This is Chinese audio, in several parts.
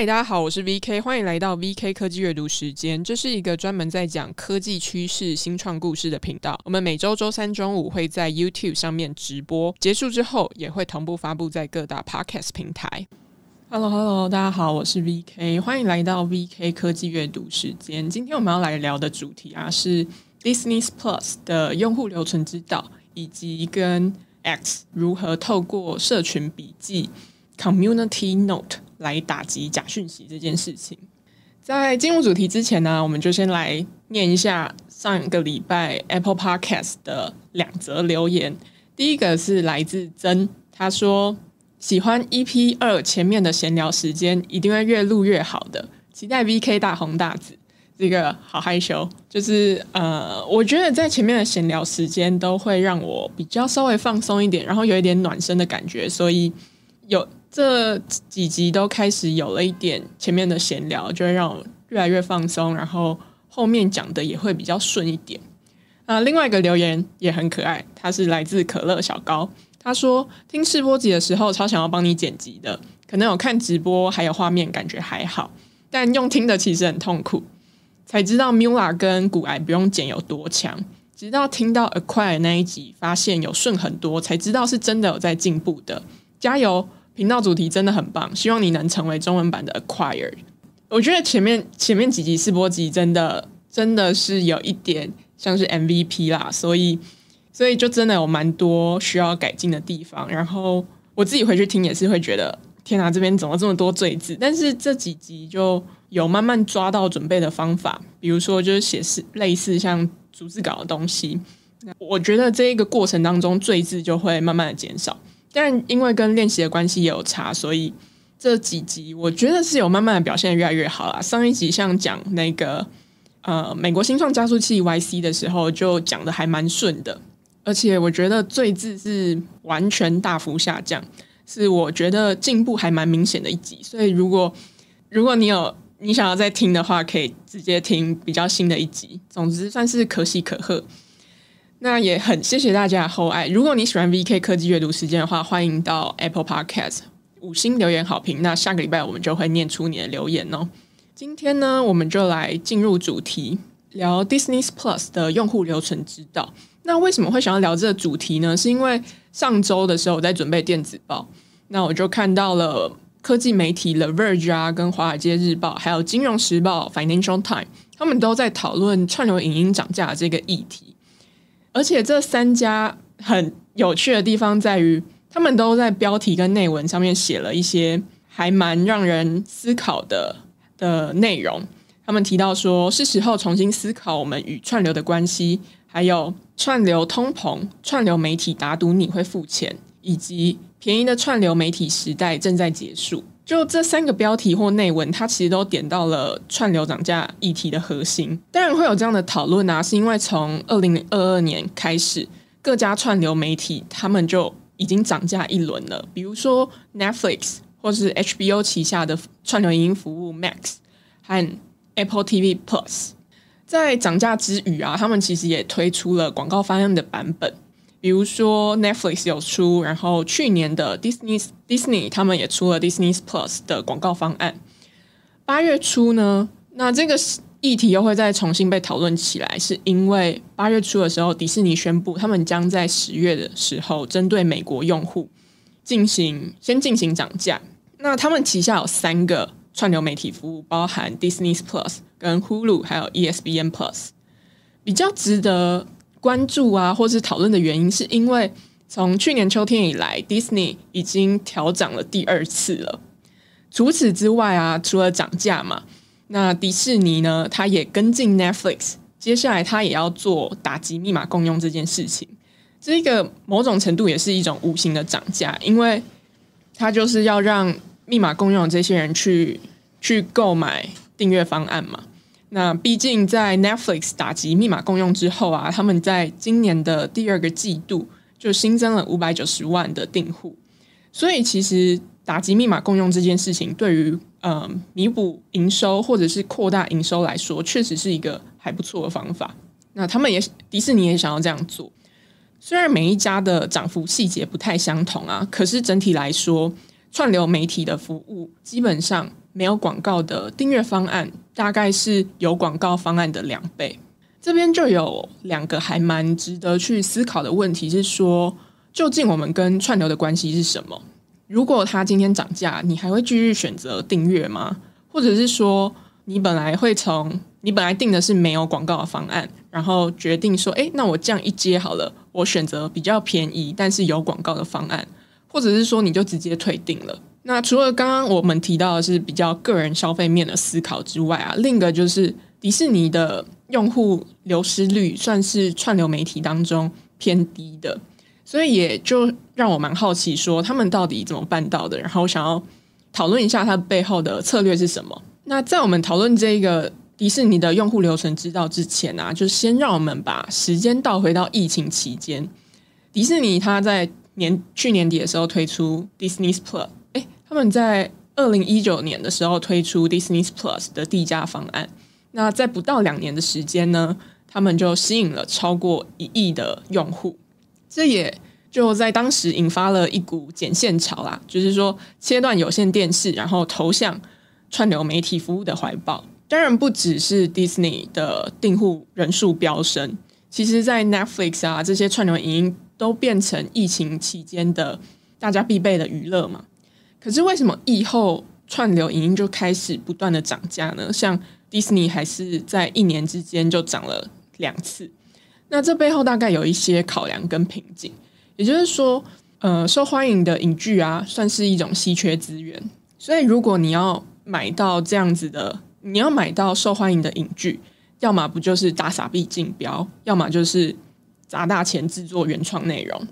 嗨，大家好，我是 VK，欢迎来到 VK 科技阅读时间。这是一个专门在讲科技趋势、新创故事的频道。我们每周周三中午会在 YouTube 上面直播，结束之后也会同步发布在各大 Podcast 平台。Hello，Hello，hello, 大家好，我是 VK，欢迎来到 VK 科技阅读时间。今天我们要来聊的主题啊，是 Disney Plus 的用户留存之道，以及跟 X 如何透过社群笔记 Community Note。来打击假讯息这件事情，在进入主题之前呢，我们就先来念一下上个礼拜 Apple Podcast 的两则留言。第一个是来自曾，他说喜欢 EP 二前面的闲聊时间，一定会越录越好的，期待 VK 大红大紫。这个好害羞，就是呃，我觉得在前面的闲聊时间都会让我比较稍微放松一点，然后有一点暖身的感觉，所以有。这几集都开始有了一点前面的闲聊，就会让我越来越放松，然后后面讲的也会比较顺一点。啊，另外一个留言也很可爱，他是来自可乐小高，他说听试播集的时候超想要帮你剪辑的，可能有看直播还有画面感觉还好，但用听的其实很痛苦，才知道 Mula 跟骨癌不用剪有多强，直到听到 Acquire 那一集，发现有顺很多，才知道是真的有在进步的，加油！频道主题真的很棒，希望你能成为中文版的 Acquire。我觉得前面前面几集试播集真的真的是有一点像是 MVP 啦，所以所以就真的有蛮多需要改进的地方。然后我自己回去听也是会觉得，天哪，这边怎么这么多赘字？但是这几集就有慢慢抓到准备的方法，比如说就是写是类似像逐字稿的东西。我觉得这一个过程当中赘字就会慢慢的减少。但因为跟练习的关系也有差，所以这几集我觉得是有慢慢的表现越来越好啦。上一集像讲那个呃美国新创加速器 YC 的时候，就讲的还蛮顺的，而且我觉得最字是完全大幅下降，是我觉得进步还蛮明显的一集。所以如果如果你有你想要再听的话，可以直接听比较新的一集。总之算是可喜可贺。那也很谢谢大家的厚爱。如果你喜欢 VK 科技阅读时间的话，欢迎到 Apple Podcast 五星留言好评。那下个礼拜我们就会念出你的留言哦。今天呢，我们就来进入主题，聊 Disney Plus 的用户流程之道。那为什么会想要聊这个主题呢？是因为上周的时候我在准备电子报，那我就看到了科技媒体 The Verge 啊，跟华尔街日报，还有金融时报 Financial Time，他们都在讨论串流影音涨价这个议题。而且这三家很有趣的地方在于，他们都在标题跟内文上面写了一些还蛮让人思考的的内容。他们提到说，是时候重新思考我们与串流的关系，还有串流通膨、串流媒体打赌你会付钱，以及便宜的串流媒体时代正在结束。就这三个标题或内文，它其实都点到了串流涨价议题的核心。当然会有这样的讨论啊，是因为从二零二二年开始，各家串流媒体他们就已经涨价一轮了。比如说 Netflix 或是 HBO 旗下的串流影音服务 Max 和 Apple TV Plus，在涨价之余啊，他们其实也推出了广告方案的版本。比如说 Netflix 有出，然后去年的 Disney Disney 他们也出了 Disney Plus 的广告方案。八月初呢，那这个议题又会再重新被讨论起来，是因为八月初的时候，迪士尼宣布他们将在十月的时候针对美国用户进行先进行涨价。那他们旗下有三个串流媒体服务，包含 Disney Plus、跟 Hulu 还有 ESPN Plus，比较值得。关注啊，或是讨论的原因，是因为从去年秋天以来，Disney 已经调涨了第二次了。除此之外啊，除了涨价嘛，那迪士尼呢，它也跟进 Netflix，接下来它也要做打击密码共用这件事情。这个某种程度也是一种无形的涨价，因为它就是要让密码共用的这些人去去购买订阅方案嘛。那毕竟在 Netflix 打击密码共用之后啊，他们在今年的第二个季度就新增了五百九十万的订户，所以其实打击密码共用这件事情，对于呃弥补营收或者是扩大营收来说，确实是一个还不错的方法。那他们也迪士尼也想要这样做，虽然每一家的涨幅细节不太相同啊，可是整体来说，串流媒体的服务基本上没有广告的订阅方案，大概是有广告方案的两倍。这边就有两个还蛮值得去思考的问题，是说，究竟我们跟串流的关系是什么？如果它今天涨价，你还会继续选择订阅吗？或者是说，你本来会从你本来订的是没有广告的方案，然后决定说，诶，那我这样一接好了，我选择比较便宜但是有广告的方案，或者是说你就直接退订了。那除了刚刚我们提到的是比较个人消费面的思考之外啊，另一个就是迪士尼的用户流失率算是串流媒体当中偏低的，所以也就让我蛮好奇，说他们到底怎么办到的？然后想要讨论一下它背后的策略是什么。那在我们讨论这个迪士尼的用户流程之道之前啊，就先让我们把时间倒回到疫情期间，迪士尼它在年去年底的时候推出 Disney Plus。他们在二零一九年的时候推出 Disney Plus 的低价方案，那在不到两年的时间呢，他们就吸引了超过一亿的用户，这也就在当时引发了一股剪线潮啦，就是说切断有线电视，然后投向串流媒体服务的怀抱。当然，不只是 Disney 的订户人数飙升，其实在 Netflix 啊这些串流影音都变成疫情期间的大家必备的娱乐嘛。可是为什么疫后串流影音就开始不断的涨价呢？像迪士尼还是在一年之间就涨了两次，那这背后大概有一些考量跟瓶颈。也就是说，呃，受欢迎的影剧啊，算是一种稀缺资源，所以如果你要买到这样子的，你要买到受欢迎的影剧，要么不就是大傻逼竞标，要么就是砸大钱制作原创内容，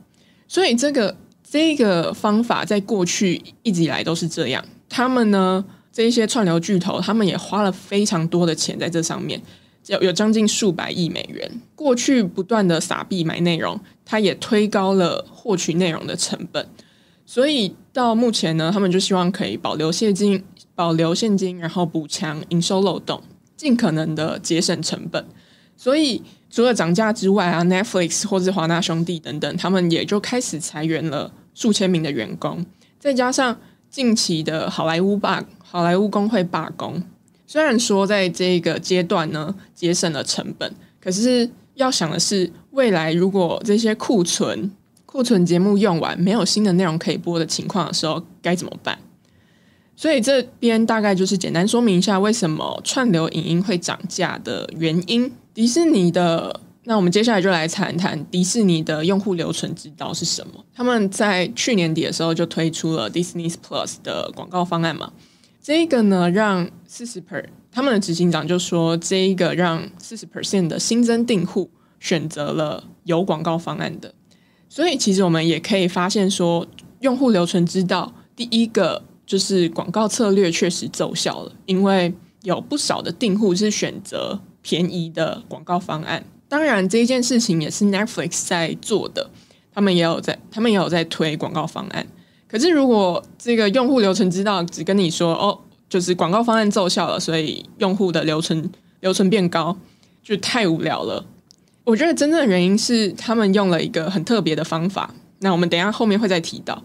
所以这个。这个方法在过去一直以来都是这样。他们呢，这一些串流巨头，他们也花了非常多的钱在这上面，有有将近数百亿美元。过去不断的撒币买内容，它也推高了获取内容的成本。所以到目前呢，他们就希望可以保留现金，保留现金，然后补强营收漏洞，尽可能的节省成本。所以。除了涨价之外啊，Netflix 或是华纳兄弟等等，他们也就开始裁员了数千名的员工。再加上近期的好莱坞罢好莱坞工会罢工，虽然说在这个阶段呢节省了成本，可是要想的是，未来如果这些库存库存节目用完，没有新的内容可以播的情况的时候，该怎么办？所以这边大概就是简单说明一下为什么串流影音会涨价的原因。迪士尼的，那我们接下来就来谈谈迪士尼的用户留存之道是什么？他们在去年底的时候就推出了 Disney Plus 的广告方案嘛。这一个呢，让四十 per 他们的执行长就说，这一个让四十 percent 的新增订户选择了有广告方案的。所以其实我们也可以发现说，用户留存之道第一个就是广告策略确实奏效了，因为有不少的订户是选择。便宜的广告方案，当然这一件事情也是 Netflix 在做的，他们也有在，他们也有在推广告方案。可是如果这个用户流程知道只跟你说哦，就是广告方案奏效了，所以用户的流程流程变高，就太无聊了。我觉得真正的原因是他们用了一个很特别的方法。那我们等一下后面会再提到，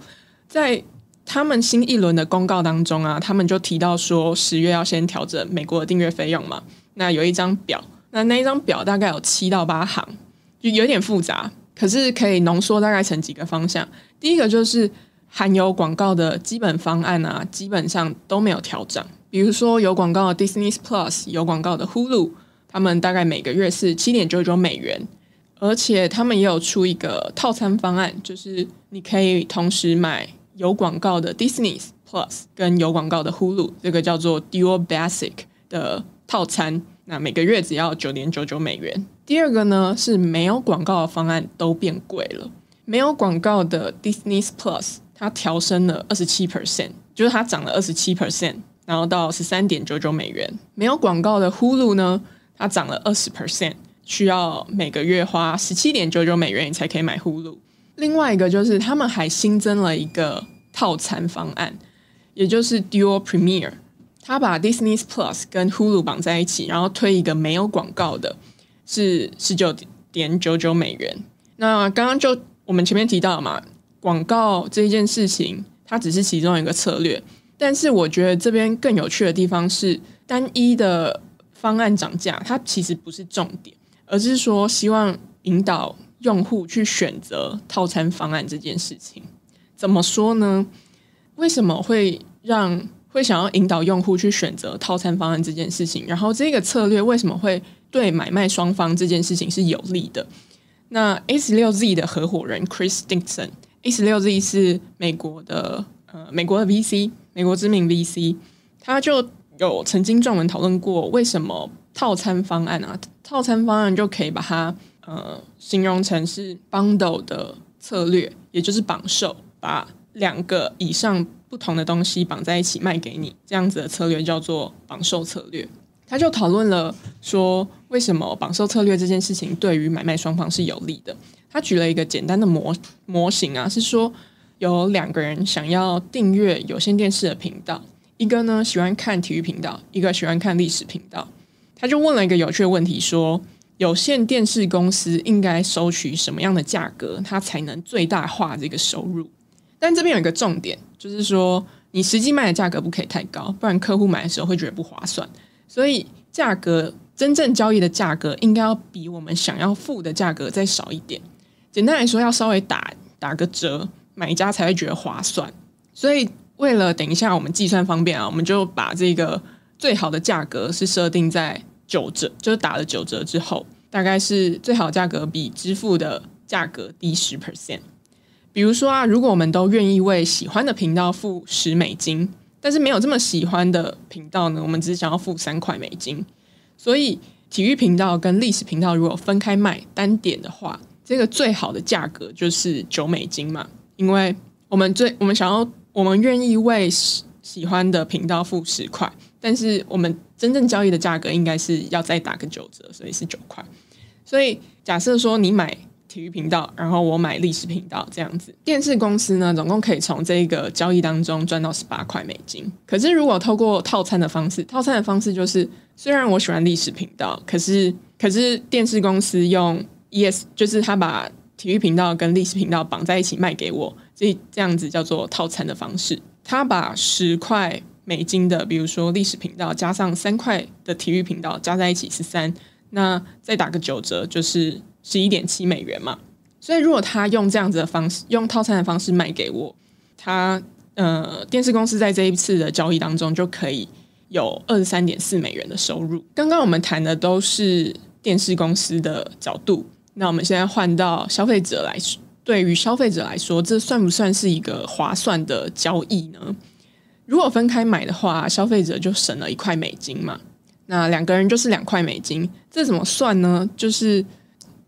在他们新一轮的公告当中啊，他们就提到说十月要先调整美国的订阅费用嘛。那有一张表，那那一张表大概有七到八行，就有点复杂，可是可以浓缩大概成几个方向。第一个就是含有广告的基本方案啊，基本上都没有调整。比如说有广告的 Disney Plus，有广告的 Hulu，他们大概每个月是七点九九美元，而且他们也有出一个套餐方案，就是你可以同时买有广告的 Disney Plus 跟有广告的 Hulu，这个叫做 Dual Basic 的。套餐，那每个月只要九点九九美元。第二个呢，是没有广告的方案都变贵了。没有广告的 Disney Plus 它调升了二十七 percent，就是它涨了二十七 percent，然后到十三点九九美元。没有广告的 Hulu 呢，它涨了二十 percent，需要每个月花十七点九九美元你才可以买 Hulu。另外一个就是他们还新增了一个套餐方案，也就是 Dual Premier。他把 Disney Plus 跟 Hulu 绑在一起，然后推一个没有广告的，是十九点九九美元。那刚刚就我们前面提到嘛，广告这一件事情，它只是其中一个策略，但是我觉得这边更有趣的地方是，单一的方案涨价，它其实不是重点，而是说希望引导用户去选择套餐方案这件事情。怎么说呢？为什么会让会想要引导用户去选择套餐方案这件事情？然后这个策略为什么会对买卖双方这件事情是有利的？那 A 十六 Z 的合伙人 Chris Dixon，A 十六 Z 是美国的呃美国的 VC，美国知名 VC，他就有曾经撰文讨论过为什么套餐方案啊，套餐方案就可以把它呃形容成是 bundle 的策略，也就是绑售，把两个以上不同的东西绑在一起卖给你，这样子的策略叫做绑售策略。他就讨论了说，为什么绑售策略这件事情对于买卖双方是有利的。他举了一个简单的模模型啊，是说有两个人想要订阅有线电视的频道，一个呢喜欢看体育频道，一个喜欢看历史频道。他就问了一个有趣的问题，说有线电视公司应该收取什么样的价格，它才能最大化这个收入？但这边有一个重点，就是说你实际卖的价格不可以太高，不然客户买的时候会觉得不划算。所以价格真正交易的价格应该要比我们想要付的价格再少一点。简单来说，要稍微打打个折，买家才会觉得划算。所以为了等一下我们计算方便啊，我们就把这个最好的价格是设定在九折，就是打了九折之后，大概是最好价格比支付的价格低十 percent。比如说啊，如果我们都愿意为喜欢的频道付十美金，但是没有这么喜欢的频道呢，我们只想要付三块美金。所以体育频道跟历史频道如果分开卖单点的话，这个最好的价格就是九美金嘛，因为我们最我们想要我们愿意为喜喜欢的频道付十块，但是我们真正交易的价格应该是要再打个九折，所以是九块。所以假设说你买。体育频道，然后我买历史频道这样子。电视公司呢，总共可以从这个交易当中赚到十八块美金。可是如果透过套餐的方式，套餐的方式就是，虽然我喜欢历史频道，可是可是电视公司用 ES，就是他把体育频道跟历史频道绑在一起卖给我，所以这样子叫做套餐的方式。他把十块美金的，比如说历史频道加上三块的体育频道加在一起是三，那再打个九折就是。十一点七美元嘛，所以如果他用这样子的方式，用套餐的方式卖给我，他呃电视公司在这一次的交易当中就可以有二十三点四美元的收入。刚刚我们谈的都是电视公司的角度，那我们现在换到消费者来说，对于消费者来说，这算不算是一个划算的交易呢？如果分开买的话，消费者就省了一块美金嘛，那两个人就是两块美金，这怎么算呢？就是。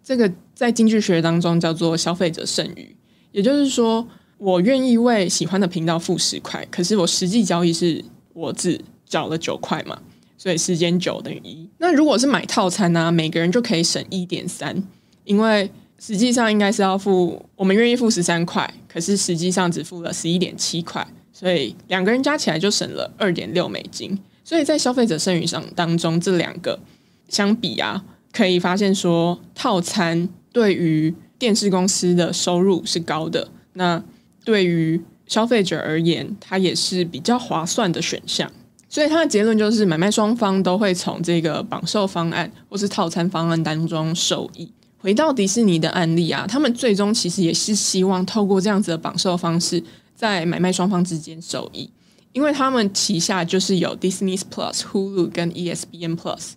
这个在经济学当中叫做消费者剩余，也就是说，我愿意为喜欢的频道付十块，可是我实际交易是我只缴了九块嘛，所以时间九等于一。那如果是买套餐呢，每个人就可以省一点三，因为实际上应该是要付，我们愿意付十三块，可是实际上只付了十一点七块，所以两个人加起来就省了二点六美金。所以在消费者剩余上当中，这两个相比啊。可以发现说，套餐对于电视公司的收入是高的，那对于消费者而言，它也是比较划算的选项。所以他的结论就是，买卖双方都会从这个绑售方案或是套餐方案当中受益。回到迪士尼的案例啊，他们最终其实也是希望透过这样子的绑售方式，在买卖双方之间受益，因为他们旗下就是有 Disney Plus、Hulu 跟 ESPN Plus。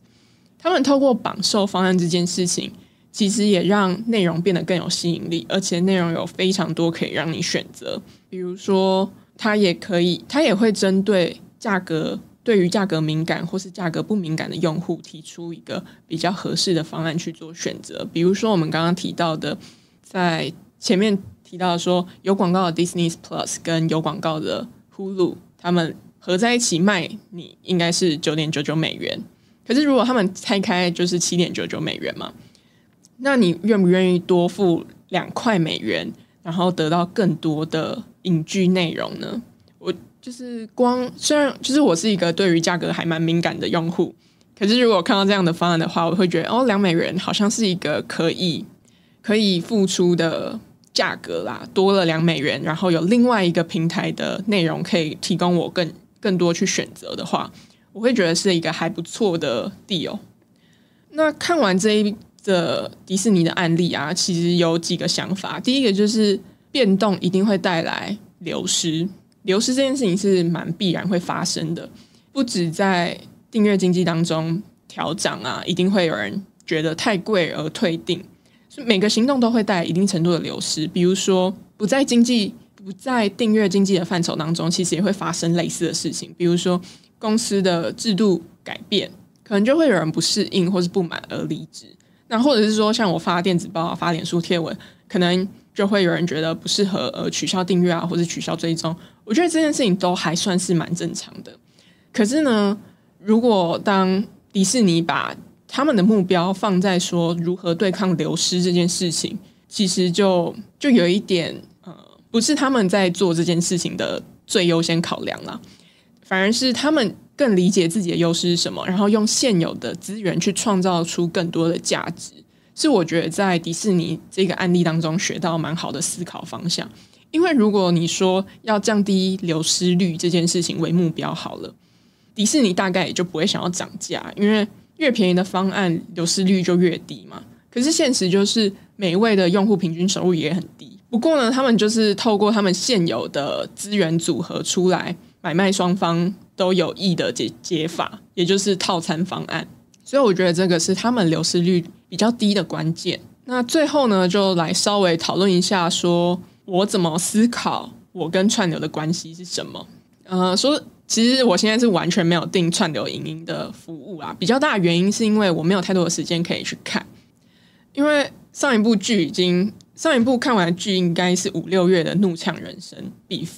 他们透过绑售方案这件事情，其实也让内容变得更有吸引力，而且内容有非常多可以让你选择。比如说，它也可以，它也会针对价格，对于价格敏感或是价格不敏感的用户，提出一个比较合适的方案去做选择。比如说，我们刚刚提到的，在前面提到说有广告的 Disney Plus 跟有广告的 Hulu，他们合在一起卖，你应该是九点九九美元。可是，如果他们拆开就是七点九九美元嘛，那你愿不愿意多付两块美元，然后得到更多的影剧内容呢？我就是光虽然就是我是一个对于价格还蛮敏感的用户，可是如果看到这样的方案的话，我会觉得哦，两美元好像是一个可以可以付出的价格啦，多了两美元，然后有另外一个平台的内容可以提供我更更多去选择的话，我会觉得是一个还不错的 deal。那看完这一个迪士尼的案例啊，其实有几个想法。第一个就是变动一定会带来流失，流失这件事情是蛮必然会发生的。不止在订阅经济当中调涨啊，一定会有人觉得太贵而退订。每个行动都会带来一定程度的流失。比如说不在经济、不在订阅经济的范畴当中，其实也会发生类似的事情。比如说公司的制度改变，可能就会有人不适应或是不满而离职。那或者是说，像我发电子报、发脸书贴文，可能就会有人觉得不适合而取消订阅啊，或者取消追踪。我觉得这件事情都还算是蛮正常的。可是呢，如果当迪士尼把他们的目标放在说如何对抗流失这件事情，其实就就有一点呃，不是他们在做这件事情的最优先考量了，反而是他们更理解自己的优势是什么，然后用现有的资源去创造出更多的价值，是我觉得在迪士尼这个案例当中学到蛮好的思考方向。因为如果你说要降低流失率这件事情为目标好了，迪士尼大概也就不会想要涨价，因为。越便宜的方案，流失率就越低嘛。可是现实就是，每一位的用户平均收入也很低。不过呢，他们就是透过他们现有的资源组合出来，买卖双方都有益的解解法，也就是套餐方案。所以我觉得这个是他们流失率比较低的关键。那最后呢，就来稍微讨论一下，说我怎么思考我跟串流的关系是什么？呃，说。其实我现在是完全没有订串流影音的服务啊，比较大的原因是因为我没有太多的时间可以去看，因为上一部剧已经上一部看完剧应该是五六月的《怒呛人生》Beef，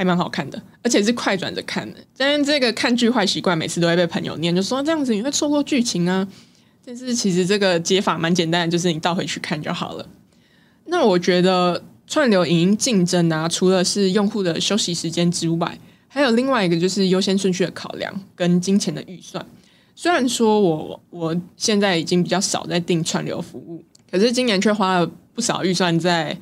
还蛮好看的，而且是快转着看的。但这个看剧坏习惯，每次都会被朋友念，就说这样子你会错过剧情啊。但是其实这个解法蛮简单的，就是你倒回去看就好了。那我觉得串流影音竞争啊，除了是用户的休息时间之外，还有另外一个就是优先顺序的考量跟金钱的预算。虽然说我我现在已经比较少在订串流服务，可是今年却花了不少预算在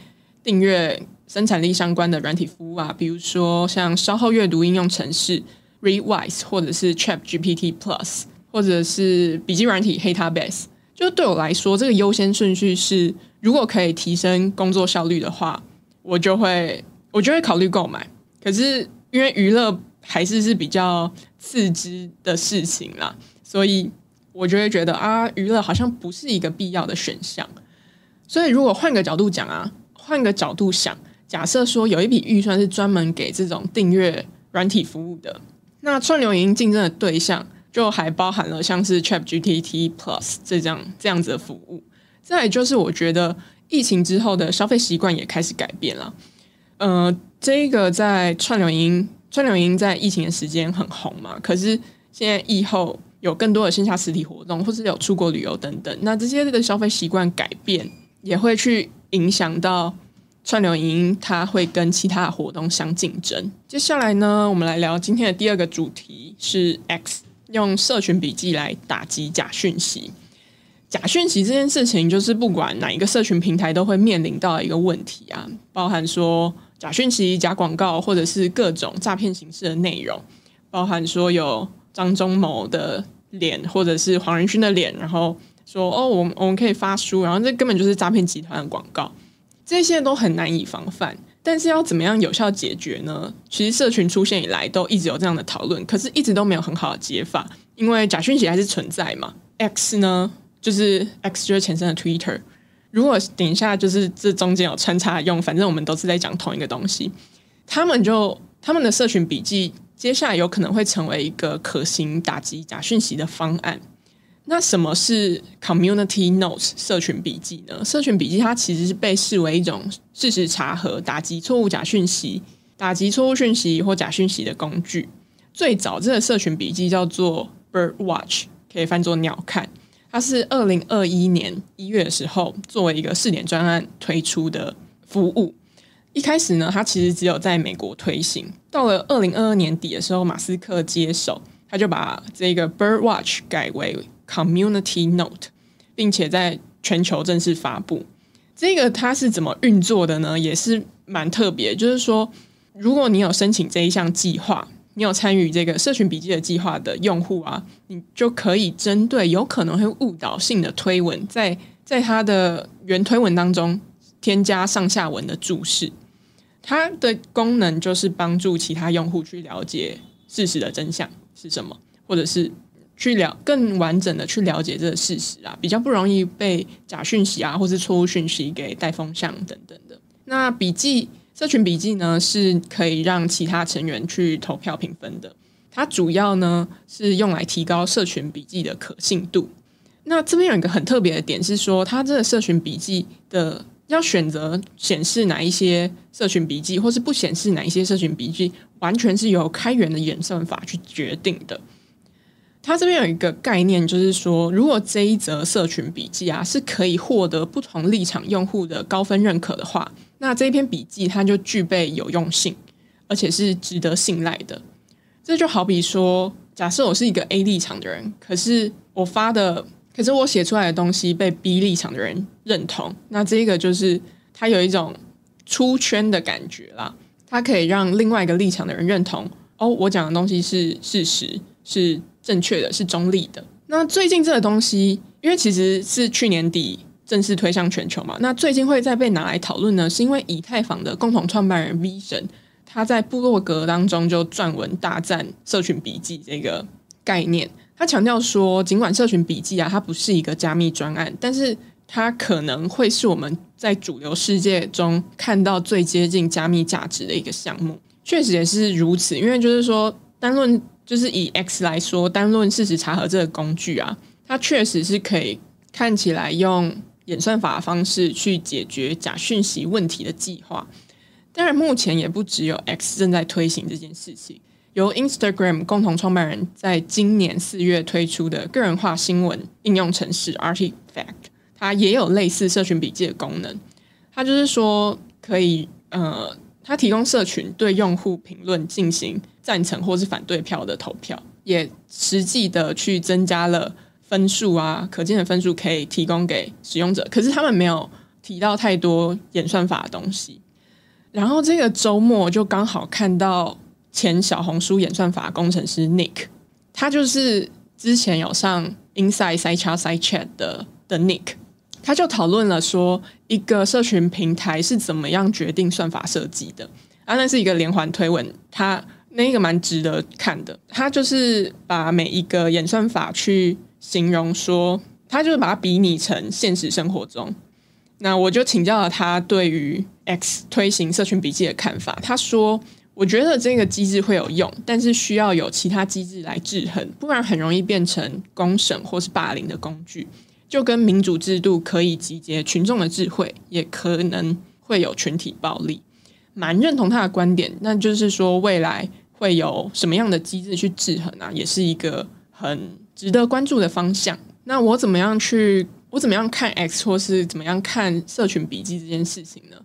订阅生产力相关的软体服务啊，比如说像稍后阅读应用程式 Readwise，或者是 ChatGPT Plus，或者是笔记软体 Heptabase。就对我来说，这个优先顺序是，如果可以提升工作效率的话，我就会我就会考虑购买。可是。因为娱乐还是是比较次之的事情啦，所以我就会觉得啊，娱乐好像不是一个必要的选项。所以如果换个角度讲啊，换个角度想，假设说有一笔预算是专门给这种订阅软体服务的，那串流影音竞争的对象就还包含了像是 ChatGPT Plus 这样这样子的服务。再就是我觉得疫情之后的消费习惯也开始改变了，呃。这个在串流音，串流音在疫情的时间很红嘛，可是现在疫后有更多的线下实体活动，或是有出国旅游等等，那这些的消费习惯改变，也会去影响到串流音，它会跟其他的活动相竞争。接下来呢，我们来聊今天的第二个主题是 X 用社群笔记来打击假讯息。假讯息这件事情，就是不管哪一个社群平台都会面临到一个问题啊，包含说。假讯息、假广告，或者是各种诈骗形式的内容，包含说有张忠谋的脸，或者是黄仁勋的脸，然后说哦，我们我们可以发书，然后这根本就是诈骗集团的广告，这些都很难以防范。但是要怎么样有效解决呢？其实社群出现以来都一直有这样的讨论，可是一直都没有很好的解法，因为假讯息还是存在嘛。X 呢，就是 X 就是前身的 Twitter。如果等一下就是这中间有穿插用，反正我们都是在讲同一个东西。他们就他们的社群笔记，接下来有可能会成为一个可行打击假讯息的方案。那什么是 Community Notes 社群笔记呢？社群笔记它其实是被视为一种事实查核、打击错误假讯息、打击错误讯息或假讯息的工具。最早这个社群笔记叫做 Bird Watch，可以翻作鸟看。它是二零二一年一月的时候作为一个试点专案推出的服务。一开始呢，它其实只有在美国推行。到了二零二二年底的时候，马斯克接手，他就把这个 Bird Watch 改为 Community Note，并且在全球正式发布。这个它是怎么运作的呢？也是蛮特别。就是说，如果你有申请这一项计划，你有参与这个社群笔记的计划的用户啊，你就可以针对有可能会误导性的推文，在在它的原推文当中添加上下文的注释。它的功能就是帮助其他用户去了解事实的真相是什么，或者是去了更完整的去了解这个事实啊，比较不容易被假讯息啊，或是错误讯息给带风向等等的。那笔记社群笔记呢，是可以让其他成员去投票评分的。它主要呢是用来提高社群笔记的可信度。那这边有一个很特别的点是说，它这个社群笔记的要选择显示哪一些社群笔记，或是不显示哪一些社群笔记，完全是由开源的演算法去决定的。它这边有一个概念，就是说，如果这一则社群笔记啊是可以获得不同立场用户的高分认可的话，那这一篇笔记它就具备有用性，而且是值得信赖的。这就好比说，假设我是一个 A 立场的人，可是我发的，可是我写出来的东西被 B 立场的人认同，那这个就是它有一种出圈的感觉啦。它可以让另外一个立场的人认同，哦，我讲的东西是事实，是。正确的是中立的。那最近这个东西，因为其实是去年底正式推向全球嘛，那最近会再被拿来讨论呢，是因为以太坊的共同创办人 V 神他在部落格当中就撰文大赞社群笔记这个概念。他强调说，尽管社群笔记啊，它不是一个加密专案，但是它可能会是我们在主流世界中看到最接近加密价值的一个项目。确实也是如此，因为就是说单论。就是以 X 来说，单论事实查核这个工具啊，它确实是可以看起来用演算法的方式去解决假讯息问题的计划。当然，目前也不只有 X 正在推行这件事情。由 Instagram 共同创办人在今年四月推出的个人化新闻应用程式 Artifact，它也有类似社群笔记的功能。它就是说可以呃。它提供社群对用户评论进行赞成或是反对票的投票，也实际的去增加了分数啊，可见的分数可以提供给使用者。可是他们没有提到太多演算法的东西。然后这个周末就刚好看到前小红书演算法工程师 Nick，他就是之前有上 Inside Sidechat Sidechat 的的 Nick。他就讨论了说，一个社群平台是怎么样决定算法设计的啊？那是一个连环推文，他那个蛮值得看的。他就是把每一个演算法去形容说，他就是把它比拟成现实生活中。那我就请教了他对于 X 推行社群笔记的看法。他说：“我觉得这个机制会有用，但是需要有其他机制来制衡，不然很容易变成公审或是霸凌的工具。”就跟民主制度可以集结群众的智慧，也可能会有群体暴力。蛮认同他的观点，那就是说未来会有什么样的机制去制衡啊，也是一个很值得关注的方向。那我怎么样去？我怎么样看 X 或是怎么样看社群笔记这件事情呢？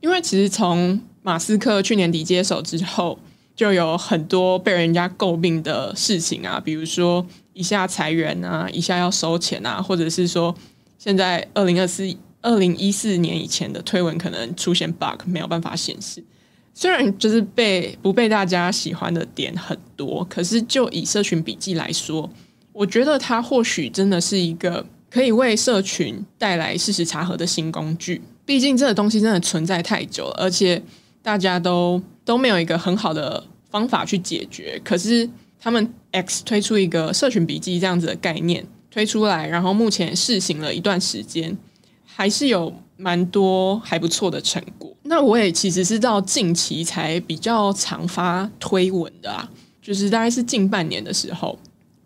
因为其实从马斯克去年底接手之后，就有很多被人家诟病的事情啊，比如说。一下裁员啊，一下要收钱啊，或者是说，现在二零二四、二零一四年以前的推文可能出现 bug，没有办法显示。虽然就是被不被大家喜欢的点很多，可是就以社群笔记来说，我觉得它或许真的是一个可以为社群带来事实查核的新工具。毕竟这个东西真的存在太久了，而且大家都都没有一个很好的方法去解决。可是。他们 X 推出一个社群笔记这样子的概念推出来，然后目前试行了一段时间，还是有蛮多还不错的成果。那我也其实是到近期才比较常发推文的啊，就是大概是近半年的时候。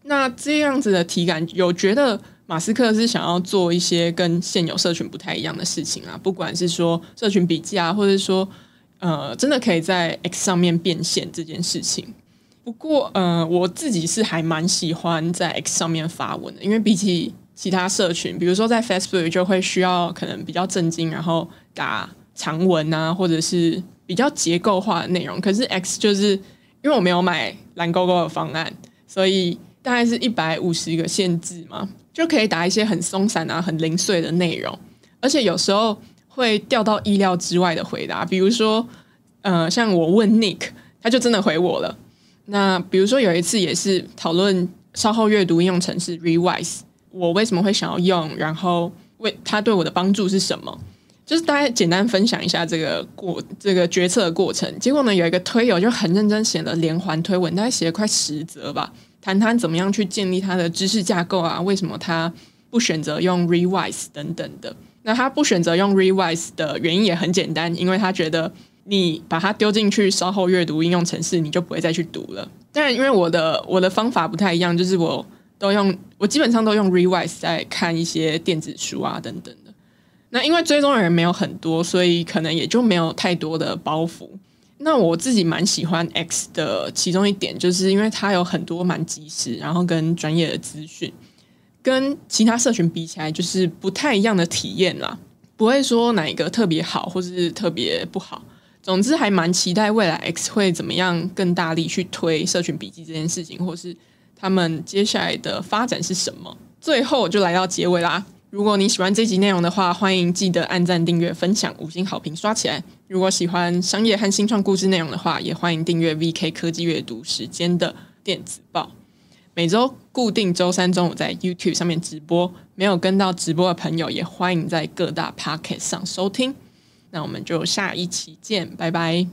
那这样子的体感，有觉得马斯克是想要做一些跟现有社群不太一样的事情啊，不管是说社群笔记啊，或者说呃，真的可以在 X 上面变现这件事情。不过，呃，我自己是还蛮喜欢在 X 上面发文的，因为比起其他社群，比如说在 Facebook 就会需要可能比较正经，然后打长文啊，或者是比较结构化的内容。可是 X 就是因为我没有买蓝勾勾的方案，所以大概是一百五十个限制嘛，就可以打一些很松散啊、很零碎的内容，而且有时候会掉到意料之外的回答，比如说，呃，像我问 Nick，他就真的回我了。那比如说有一次也是讨论稍后阅读应用程式 Rewise，我为什么会想要用，然后为他对我的帮助是什么？就是大家简单分享一下这个过这个决策的过程。结果呢，有一个推友就很认真写了连环推文，大概写了快十则吧，谈谈怎么样去建立他的知识架构啊，为什么他不选择用 Rewise 等等的。那他不选择用 Rewyse 的原因也很简单，因为他觉得你把它丢进去稍后阅读应用程式，你就不会再去读了。当然，因为我的我的方法不太一样，就是我都用我基本上都用 Rewyse 在看一些电子书啊等等的。那因为追踪的人没有很多，所以可能也就没有太多的包袱。那我自己蛮喜欢 X 的其中一点，就是因为它有很多蛮及时，然后跟专业的资讯，跟其他社群比起来，就是不太一样的体验啦。不会说哪一个特别好，或是特别不好。总之，还蛮期待未来 X 会怎么样更大力去推社群笔记这件事情，或是他们接下来的发展是什么。最后就来到结尾啦。如果你喜欢这集内容的话，欢迎记得按赞、订阅、分享、五星好评刷起来。如果喜欢商业和新创故事内容的话，也欢迎订阅 VK 科技阅读时间的电子报。每周固定周三中午在 YouTube 上面直播，没有跟到直播的朋友，也欢迎在各大 Pocket 上收听。那我们就下一期见，拜拜。